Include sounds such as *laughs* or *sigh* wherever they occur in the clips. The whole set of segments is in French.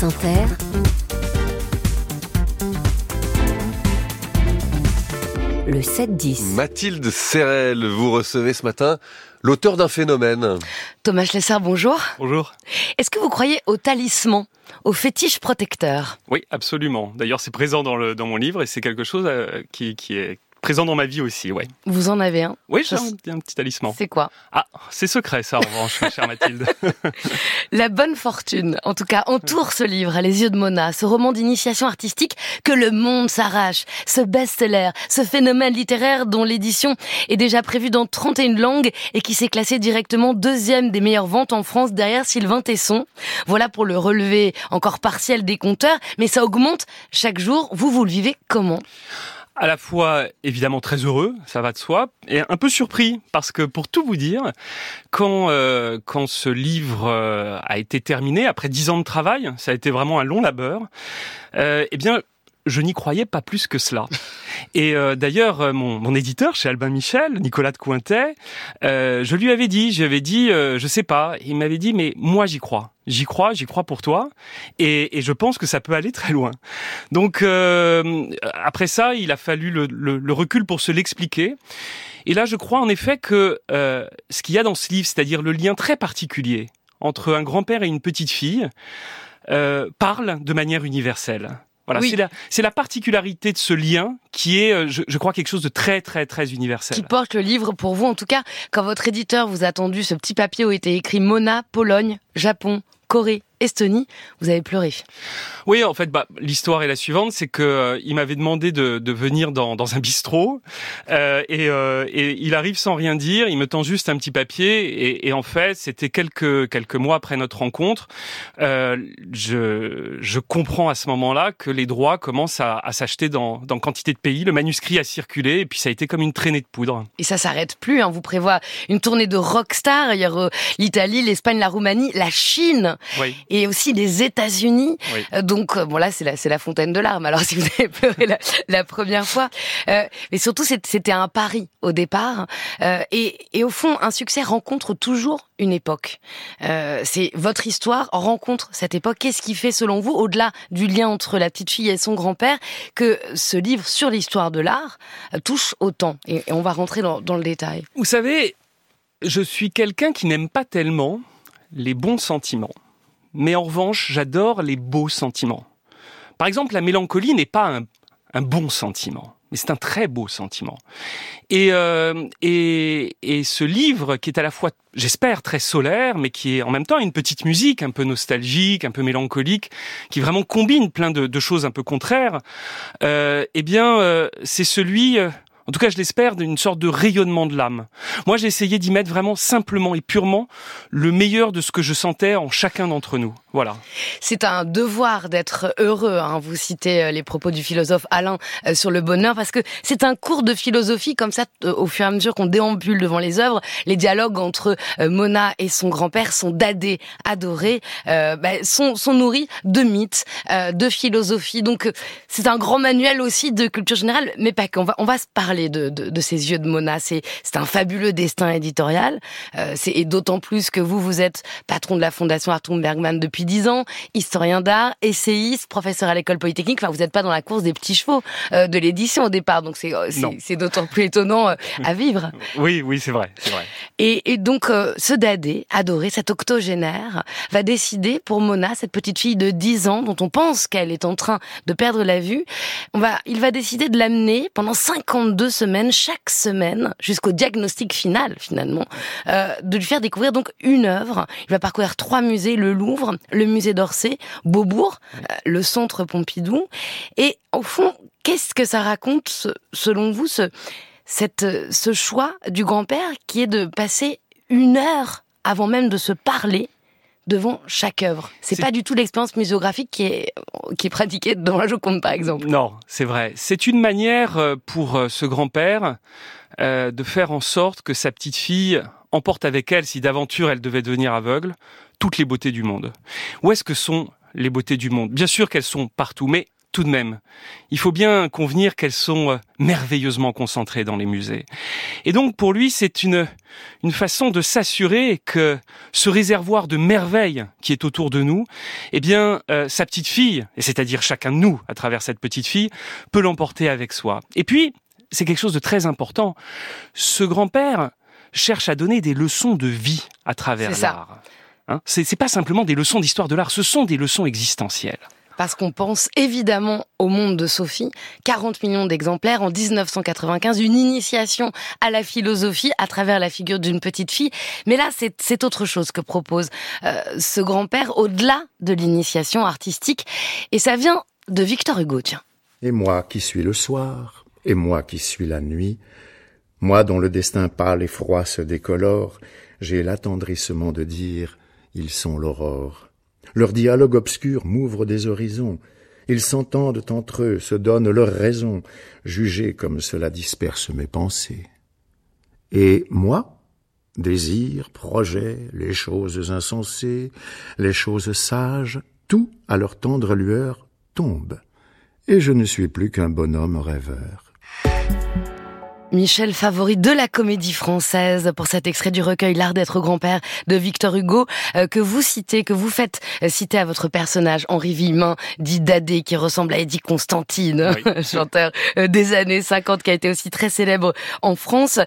France Inter, le 7-10. Mathilde Serrel, vous recevez ce matin l'auteur d'un phénomène. Thomas Schlesser, bonjour. Bonjour. Est-ce que vous croyez au talisman, au fétiche protecteur? Oui, absolument. D'ailleurs, c'est présent dans, le, dans mon livre et c'est quelque chose euh, qui, qui est présent dans ma vie aussi, ouais. Vous en avez un Oui, j'ai un, un, petit talisman. C'est quoi? Ah, c'est secret ça en revanche, chère Mathilde. *laughs* *laughs* La bonne fortune, en tout cas, entoure ce livre, Les yeux de Mona, ce roman d'initiation artistique que le monde s'arrache, ce best-seller, ce phénomène littéraire dont l'édition est déjà prévue dans 31 langues et qui s'est classé directement deuxième des meilleures ventes en France derrière Sylvain Tesson. Voilà pour le relevé encore partiel des compteurs, mais ça augmente chaque jour. Vous, vous le vivez comment? À la fois évidemment très heureux, ça va de soi, et un peu surpris parce que pour tout vous dire, quand euh, quand ce livre euh, a été terminé après dix ans de travail, ça a été vraiment un long labeur. Euh, eh bien, je n'y croyais pas plus que cela. Et euh, d'ailleurs, euh, mon, mon, éditeur chez Albin Michel, Nicolas de Cointet, euh, je lui avais dit, j'avais dit, euh, je sais pas. Il m'avait dit, mais moi j'y crois. J'y crois, j'y crois pour toi, et, et, je pense que ça peut aller très loin. Donc euh, après ça, il a fallu le, le, le recul pour se l'expliquer. Et là, je crois en effet que euh, ce qu'il y a dans ce livre, c'est-à-dire le lien très particulier entre un grand-père et une petite fille, parle de manière universelle. Voilà, oui. c'est la, c'est la particularité de ce lien qui est, je, je, crois, quelque chose de très, très, très universel. Qui porte le livre pour vous, en tout cas, quand votre éditeur vous a tendu ce petit papier où était écrit Mona, Pologne, Japon, Corée, Estonie, vous avez pleuré. Oui, en fait, bah, l'histoire est la suivante, c'est que euh, il m'avait demandé de, de venir dans, dans, un bistrot euh, et, euh, et, il arrive sans rien dire, il me tend juste un petit papier et, et en fait, c'était quelques quelques mois après notre rencontre, euh, je, je comprends à ce moment-là que les droits commencent à, à s'acheter dans, dans quantité de pays, le manuscrit a circulé et puis ça a été comme une traînée de poudre. Et ça s'arrête plus, hein, vous prévoit une tournée de rockstar, il y a l'Italie, l'Espagne, la Roumanie, la Chine. Oui et aussi les États-Unis. Oui. Euh, donc bon là c'est la c'est la fontaine de larmes. Alors *laughs* si vous avez pleuré la, la première fois, euh, mais surtout c'était un pari au départ euh, et, et au fond un succès rencontre toujours une époque. Euh, c'est votre histoire rencontre cette époque. Qu'est-ce qui fait selon vous, au-delà du lien entre la petite fille et son grand-père, que ce livre sur l'histoire de l'art touche autant? Et, et, on va rentrer dans, dans le détail. Vous savez, je suis quelqu'un qui n'aime pas tellement les bons sentiments mais en revanche, j'adore les beaux sentiments. Par exemple, la mélancolie n'est pas un, bon sentiment, mais c'est un très beau sentiment. Et, euh, et, et, ce livre, qui est à la fois, j'espère, très solaire, mais qui est en même temps une petite musique un peu nostalgique, un peu mélancolique, qui vraiment combine plein de, de choses un peu contraires, euh, eh bien, euh, c'est celui en tout cas je l'espère, d'une sorte de rayonnement de l'âme. Moi j'ai essayé d'y mettre vraiment simplement et purement le meilleur de ce que je sentais en chacun d'entre nous. Voilà. C'est un devoir d'être heureux. Hein. Vous citez les propos du philosophe Alain sur le bonheur parce que c'est un cours de philosophie comme ça. Au fur et à mesure qu'on déambule devant les œuvres, les dialogues entre Mona et son grand-père sont dadés, adorés, euh, bah, sont, sont, nourris de mythes, euh, de philosophie. Donc c'est un grand manuel aussi de culture générale, mais pas qu'on va on va se parler de, de, de ces yeux de Mona. C'est un fabuleux destin éditorial. Euh, et d'autant plus que vous vous êtes patron de la fondation Arthur Bergman depuis depuis 10 ans, historien d'art, essayiste, professeur à l'école polytechnique. Enfin, vous n'êtes pas dans la course des petits chevaux euh, de l'édition au départ, donc c'est c'est d'autant plus étonnant euh, à vivre. *laughs* Oui, oui, c'est vrai, c'est vrai. Et, et donc euh, ce dadé, adoré, cet octogénaire, va décider pour Mona, cette petite fille de 10 ans dont on pense qu'elle est en train de perdre la vue, on va, il va décider de l'amener pendant 52 semaines, chaque semaine, jusqu'au diagnostic final finalement, euh, de lui faire découvrir donc une œuvre. Il va parcourir trois musées, le Louvre, le musée d'Orsay, Beaubourg, euh, le centre Pompidou. Et au fond, qu'est-ce que ça raconte, selon vous, ce, cette, ce choix du grand-père qui est de passer une heure avant même de se parler devant chaque œuvre? C'est pas du tout l'expérience muséographique qui est, qui est pratiquée dans la Joconde, par exemple. Non, c'est vrai. C'est une manière euh, pour ce grand-père euh, de faire en sorte que sa petite fille emporte avec elle, si d'aventure elle devait devenir aveugle, toutes les beautés du monde. Où est-ce que sont les beautés du monde? Bien sûr qu'elles sont partout, mais tout de même, il faut bien convenir qu'elles sont euh, merveilleusement concentrées dans les musées. Et donc pour lui, c'est une, une façon de s'assurer que ce réservoir de merveilles qui est autour de nous, eh bien, euh, sa petite fille, et c'est-à-dire chacun de nous à travers cette petite fille, peut l'emporter avec soi. Et puis, c'est quelque chose de très important. Ce grand-père cherche à donner des leçons de vie à travers l'art. Hein c'est pas simplement des leçons d'histoire de l'art, ce sont des leçons existentielles parce qu'on pense évidemment au monde de Sophie. 40 millions d'exemplaires en 1995, une initiation à la philosophie à travers la figure d'une petite fille. Mais là, c'est autre chose que propose euh, ce grand-père au-delà de l'initiation artistique. Et ça vient de Victor Hugo, tiens. Et moi qui suis le soir, et moi qui suis la nuit, moi dont le destin pâle et froid se décolore, j'ai l'attendrissement de dire, ils sont l'aurore. Leur dialogue obscur m'ouvre des horizons. Ils s'entendent entre eux, se donnent leurs raisons, jugés comme cela disperse mes pensées. Et moi, désir, projet, les choses insensées, les choses sages, tout à leur tendre lueur tombe, et je ne suis plus qu'un bonhomme rêveur. Michel Favori de la comédie française pour cet extrait du recueil L'art d'être grand-père de Victor Hugo euh, que vous citez, que vous faites euh, citer à votre personnage Henri Villemin, dit Dadé, qui ressemble à Eddie Constantine, *laughs* chanteur euh, des années 50 qui a été aussi très célèbre en France.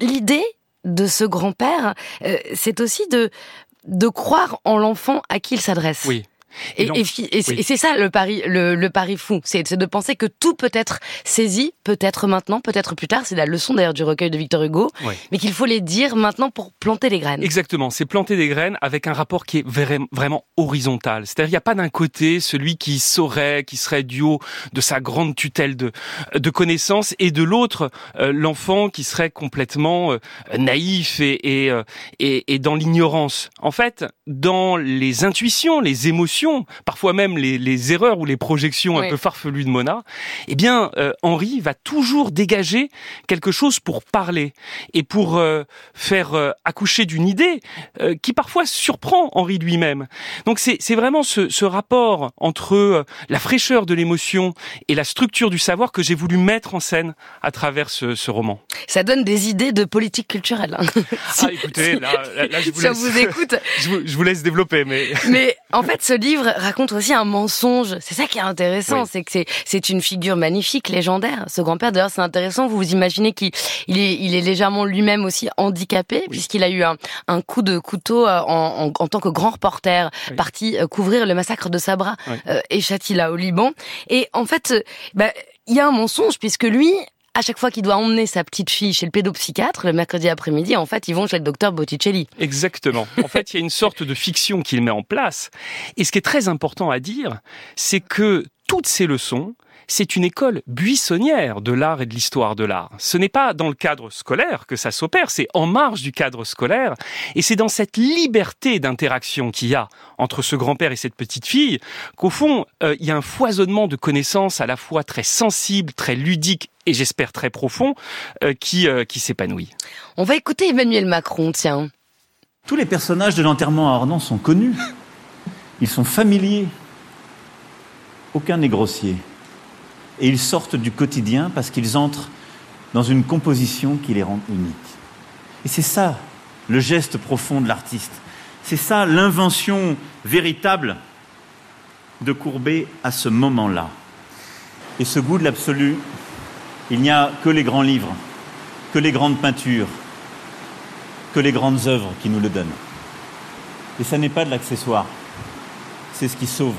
L'idée de ce grand-père, c'est aussi de de croire en l'enfant à qui il s'adresse. Oui. Et, et, c'est ça le pari, le, pari fou, c'est de penser que tout peut être saisi, peut-être maintenant, peut-être plus tard. C'est la leçon d'ailleurs du recueil de Victor Hugo, mais qu'il faut les dire maintenant pour planter les graines. Exactement, c'est planter des graines avec un rapport qui est vraiment horizontal. C'est-à-dire il n'y a pas d'un côté celui qui saurait, qui serait du haut de sa grande tutelle de, de connaissances, et de l'autre euh, l'enfant qui serait complètement euh, naïf et, euh, et, et dans l'ignorance. En fait, dans les intuitions, les émotions parfois même les, erreurs ou les projections un peu farfelues de Mona, eh bien, euh, Henri va toujours dégager quelque chose pour parler et pour euh, faire euh, accoucher d'une idée qui parfois surprend Henri lui-même. Donc c'est vraiment ce, rapport entre la fraîcheur de l'émotion et la structure du savoir que j'ai voulu mettre en scène à travers ce, roman. Ça donne des idées de politique culturelle. Hein. ah, écoutez, là, je vous, laisse, vous écoute. *laughs* je, vous, je vous laisse développer, mais. Mais en fait, ce livre raconte aussi un mensonge. C'est ça qui est intéressant, c'est que c'est une figure magnifique, légendaire. Ce grand-père, d'ailleurs, c'est intéressant. Vous vous imaginez qu'il il est, il est légèrement lui-même aussi handicapé, puisqu'il a eu un, un, coup de couteau euh, en, en, en tant que grand reporter, parti euh, couvrir le massacre de Sabra euh, et Chatila au Liban. Et en fait, bah, il y a un mensonge, puisque lui, à chaque fois qu'il doit emmener sa petite fille chez le pédopsychiatre le mercredi après-midi, en fait, ils vont chez le docteur Botticelli. Exactement. En fait, il y a une sorte de fiction qu'il met en place. Et ce qui est très important à dire, c'est que toutes ces leçons, c'est une école buissonnière de l'art et de l'histoire de l'art. Ce n'est pas dans le cadre scolaire que ça s'opère, c'est en marge du cadre scolaire, et c'est dans cette liberté d'interaction qu'il y a entre ce grand-père et cette petite fille qu'au fond, euh, il y a un foisonnement de connaissances à la fois très sensible, très ludique et j'espère très profond, euh, qui, euh, qui s'épanouit. On va écouter Emmanuel Macron, tiens. Tous les personnages de l'enterrement à Ornans sont connus. Ils sont familiers. Aucun n'est grossier et ils sortent du quotidien parce qu'ils entrent dans une composition qui les rend uniques. Et c'est ça le geste profond de l'artiste. C'est ça l'invention véritable de Courbet à ce moment-là. Et ce goût de l'absolu, il n'y a que les grands livres, que les grandes peintures, que les grandes œuvres qui nous le donnent. Et ça n'est pas de l'accessoire, c'est ce qui sauve.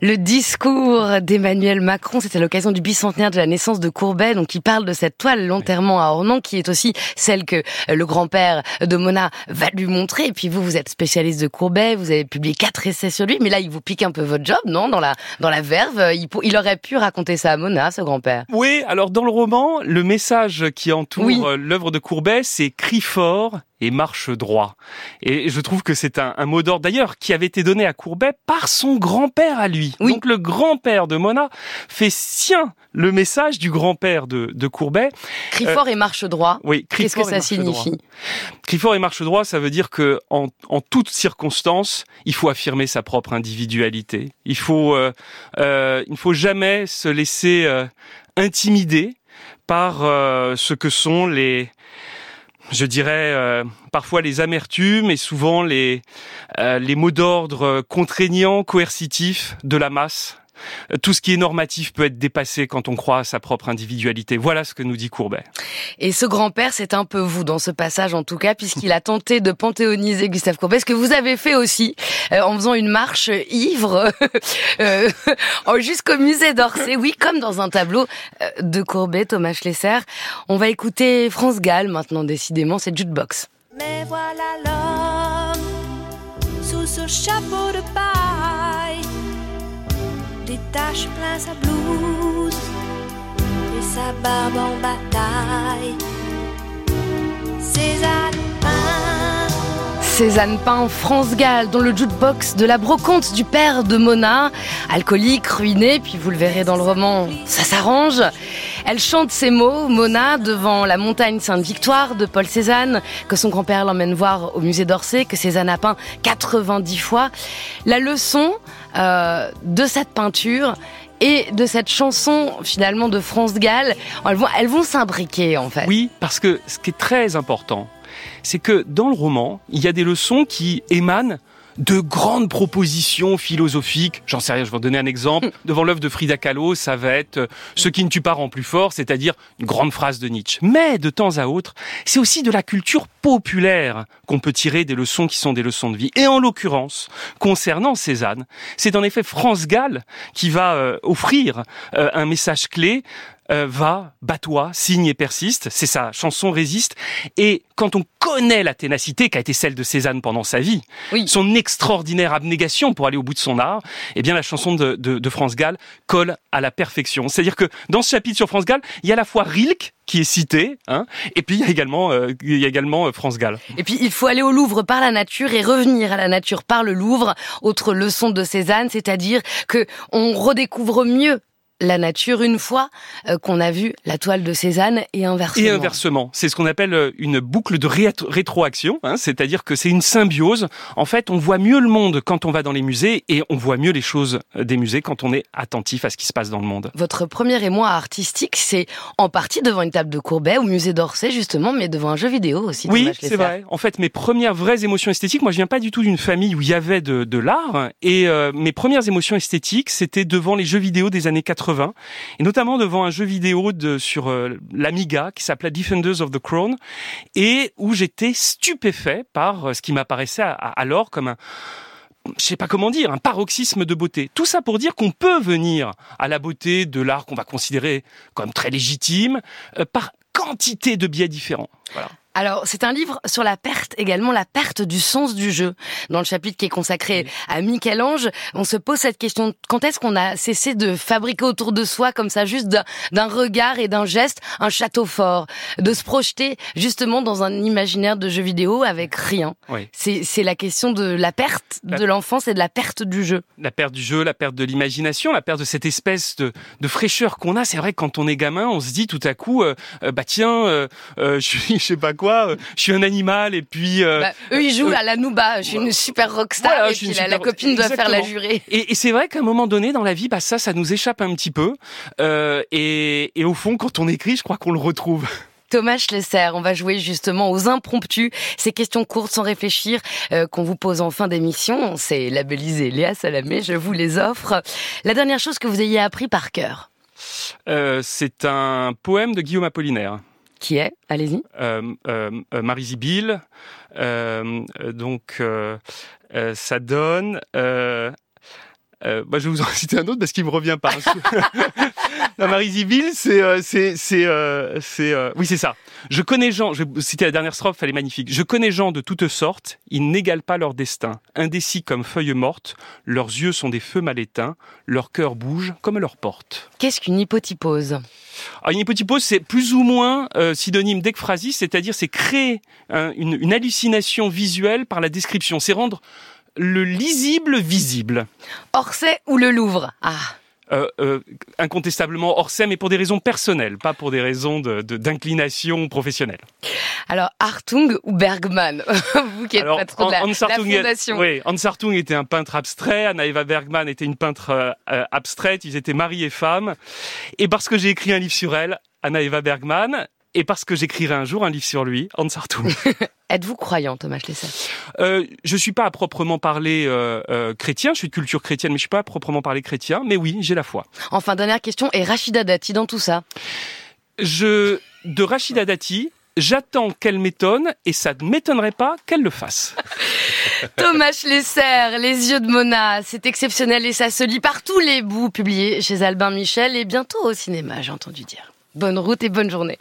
Le discours d'Emmanuel Macron, c'était l'occasion du bicentenaire de la naissance de Courbet, donc il parle de cette toile l'enterrement à Ornans, qui est aussi celle que le grand-père de Mona va lui montrer. Et puis vous, vous êtes spécialiste de Courbet, vous avez publié quatre essais sur lui, mais là, il vous pique un peu votre job, non? Dans la dans la verve, il, il aurait pu raconter ça à Mona, ce grand-père. Oui, alors dans le roman, le message qui entoure l'œuvre de Courbet, c'est cri fort et marche droit. Et je trouve que c'est un, mot d'ordre d'ailleurs qui avait été donné à Courbet par son grand-père à lui. Donc le grand-père de Mona fait sien le message du grand-père de, de Courbet. Crie fort et marche droit. Oui, Qu'est-ce que ça signifie? Crie fort et marche droit, ça veut dire que en, en toutes circonstances, il faut affirmer sa propre individualité. Il faut, euh, euh, il ne faut jamais se laisser euh, intimider par euh, ce que sont les je dirais euh, parfois les amertumes et souvent euh, les mots d'ordre contraignants, coercitifs de la masse tout ce qui est normatif peut être dépassé quand on croit à sa propre individualité. Voilà ce que nous dit Courbet. Et ce grand-père, c'est un peu vous dans ce passage en tout cas, puisqu'il a tenté de panthéoniser Gustave Courbet, ce que vous avez fait aussi euh, en faisant une marche ivre *laughs* euh, *laughs* jusqu'au musée d'Orsay. Oui, comme dans un tableau euh, de Courbet, Thomas Schlesser. On va écouter France Gall maintenant, décidément, c'est Jukebox. Mais voilà l'homme sous ce chapeau de paille détache plein sa blouse et sa barbe en bataille. Cézanne Pain. Cézanne Pain, France Gall, dans le jukebox de la brocante du père de Mona, alcoolique, ruiné, puis vous le verrez dans le roman, ça s'arrange. Elle chante ces mots, Mona, devant la montagne Sainte-Victoire de Paul Cézanne, que son grand-père l'emmène voir au musée d'Orsay, que Cézanne a peint 90 fois. La leçon euh, de cette peinture et de cette chanson finalement de France Gall, elles vont, elles vont s'imbriquer en fait. Oui, parce que ce qui est très important, c'est que dans le roman, il y a des leçons qui émanent de grandes propositions philosophiques. J'en sais rien, je vais vous donner un exemple. Devant l'œuvre de Frida Kahlo, ça va être euh, Ce qui ne tue pas rend plus fort, c'est-à-dire une grande phrase de Nietzsche. Mais de temps à autre, c'est aussi de la culture populaire qu'on peut tirer des leçons qui sont des leçons de vie. Et en l'occurrence, concernant Cézanne, c'est en effet France Gall qui va euh, offrir euh, un message clé euh, va, bat-toi, signe et persiste. C'est sa chanson résiste. Et quand on connaît la ténacité qu'a été celle de Cézanne pendant sa vie, son extraordinaire abnégation pour aller au bout de son art, eh bien la chanson de, de, France Gall colle à la perfection. C'est-à-dire que dans ce chapitre sur France Gall, il y a à la fois Rilke qui est cité, hein, et puis il y a également, euh, il y a également euh, France Gall. Et puis il faut aller au Louvre par la nature et revenir à la nature par le Louvre. Autre leçon de Cézanne, c'est-à-dire que on redécouvre mieux la nature une fois euh, qu'on a vu la toile de Cézanne et inversement. Et inversement, c'est ce qu'on appelle euh, une boucle de rétroaction, hein, c'est-à-dire que c'est une symbiose. En fait, on voit mieux le monde quand on va dans les musées et on voit mieux les choses euh, des musées quand on est attentif à ce qui se passe dans le monde. Votre premier émoi artistique, c'est en partie devant une table de Courbet au musée d'Orsay justement, mais devant un jeu vidéo aussi. Oui, c'est vrai. En fait, mes premières vraies émotions esthétiques, moi je viens pas du tout d'une famille où il y avait de, de l'art et mes premières émotions esthétiques, c'était devant les jeux vidéo des années 80 et notamment devant un jeu vidéo sur euh, l'Amiga qui s'appelait Defenders of the Crown, et où j'étais stupéfait par euh, ce qui m'apparaissait alors comme un je sais pas comment dire, un paroxysme de beauté. Tout ça pour dire qu'on peut venir à la beauté de l'art qu'on va considérer comme très légitime euh, par quantité de biais différents. Voilà. Alors, c'est un livre sur la perte, également la perte du sens du jeu. Dans le chapitre qui est consacré à Michel-Ange, on se pose cette question, quand est-ce qu'on a cessé de fabriquer autour de soi, comme ça, juste d'un regard et d'un geste, un château fort, de se projeter justement dans un imaginaire de jeu vidéo avec rien. C'est la question de la perte de l'enfance et de la perte du jeu. La perte du jeu, la perte de l'imagination, la perte de cette espèce de, de fraîcheur qu'on a. C'est vrai que quand on est gamin, on se dit tout à coup, euh, euh, bah tiens, euh, *laughs* je je sais pas quoi, euh, je suis un animal et puis. Euh, bah, eux ils jouent euh, à la Nouba. Je suis une super rockstar et puis la, copine doit faire la jurée. Et, c'est vrai qu'à un moment donné dans la vie, bah ça, ça nous échappe un petit peu. Et, et au fond, quand on écrit, je crois qu'on le retrouve. Thomas Schlesser, on va jouer justement aux impromptus, ces questions courtes sans réfléchir qu'on vous pose en fin d'émission. C'est labellisé Léa Salamé, je vous les offre. La dernière chose que vous ayez appris par cœur euh, C'est un poème de Guillaume Apollinaire. Qui est? Allez-y. Euh, euh, euh Marie Zibil. Euh, donc, ça donne Euh, bah, je vais vous en *laughs* citer un autre parce qu'il me revient pas. *laughs* la Marie Zibil, c'est, euh, c'est, c'est, euh, c'est, euh, oui, c'est ça. Je connais gens, je vais citer la dernière strophe, elle est magnifique. Je connais gens de toutes sortes, ils n'égalent pas leur destin. Indécis comme feuilles mortes, leurs yeux sont des feux mal éteints, leur cœur bouge comme leur porte. Qu'est-ce qu'une hypotypose Alors, une hypotypose, c'est plus ou moins euh, synonyme d'ekphrasie, c'est-à-dire c'est créer un- une, une hallucination visuelle par la description. C'est rendre le lisible visible. Orsay ou le Louvre? Ah, Euh, euh, incontestablement Orsay, mais pour des raisons personnelles, pas pour des raisons de- de- d'inclination professionnelle. alors Hartung ou Bergman? *laughs* Vous qui êtes Alors, patron de la, Hans la Hartung, fondation. oui, Hans Hartung était un peintre abstrait, Anna Eva Bergman était une peintre euh, abstraite, ils étaient mari et femme. Et parce que j'ai écrit un livre sur elle, Anna Eva Bergman, et parce que j'écrirai un jour un livre sur lui, Hans Hartung. *laughs* Êtes-vous croyant, Thomas Schlesser? Euh, je suis pas à proprement parler euh, euh, chrétien, je suis de culture chrétienne, mais je suis pas à proprement parler chrétien. Mais oui, j'ai la foi. Enfin, dernière question, et Rachida Dati dans tout ça? Je de Rachida Dati, j'attends qu'elle m'étonne et ça ne m'étonnerait pas qu'elle le fasse. *laughs* Thomas Schlesser, Les yeux de Mona, c'est exceptionnel et ça se lit par tous les bouts, publié chez Albin Michel et bientôt au cinéma, j'ai entendu dire. Bonne route et bonne journée.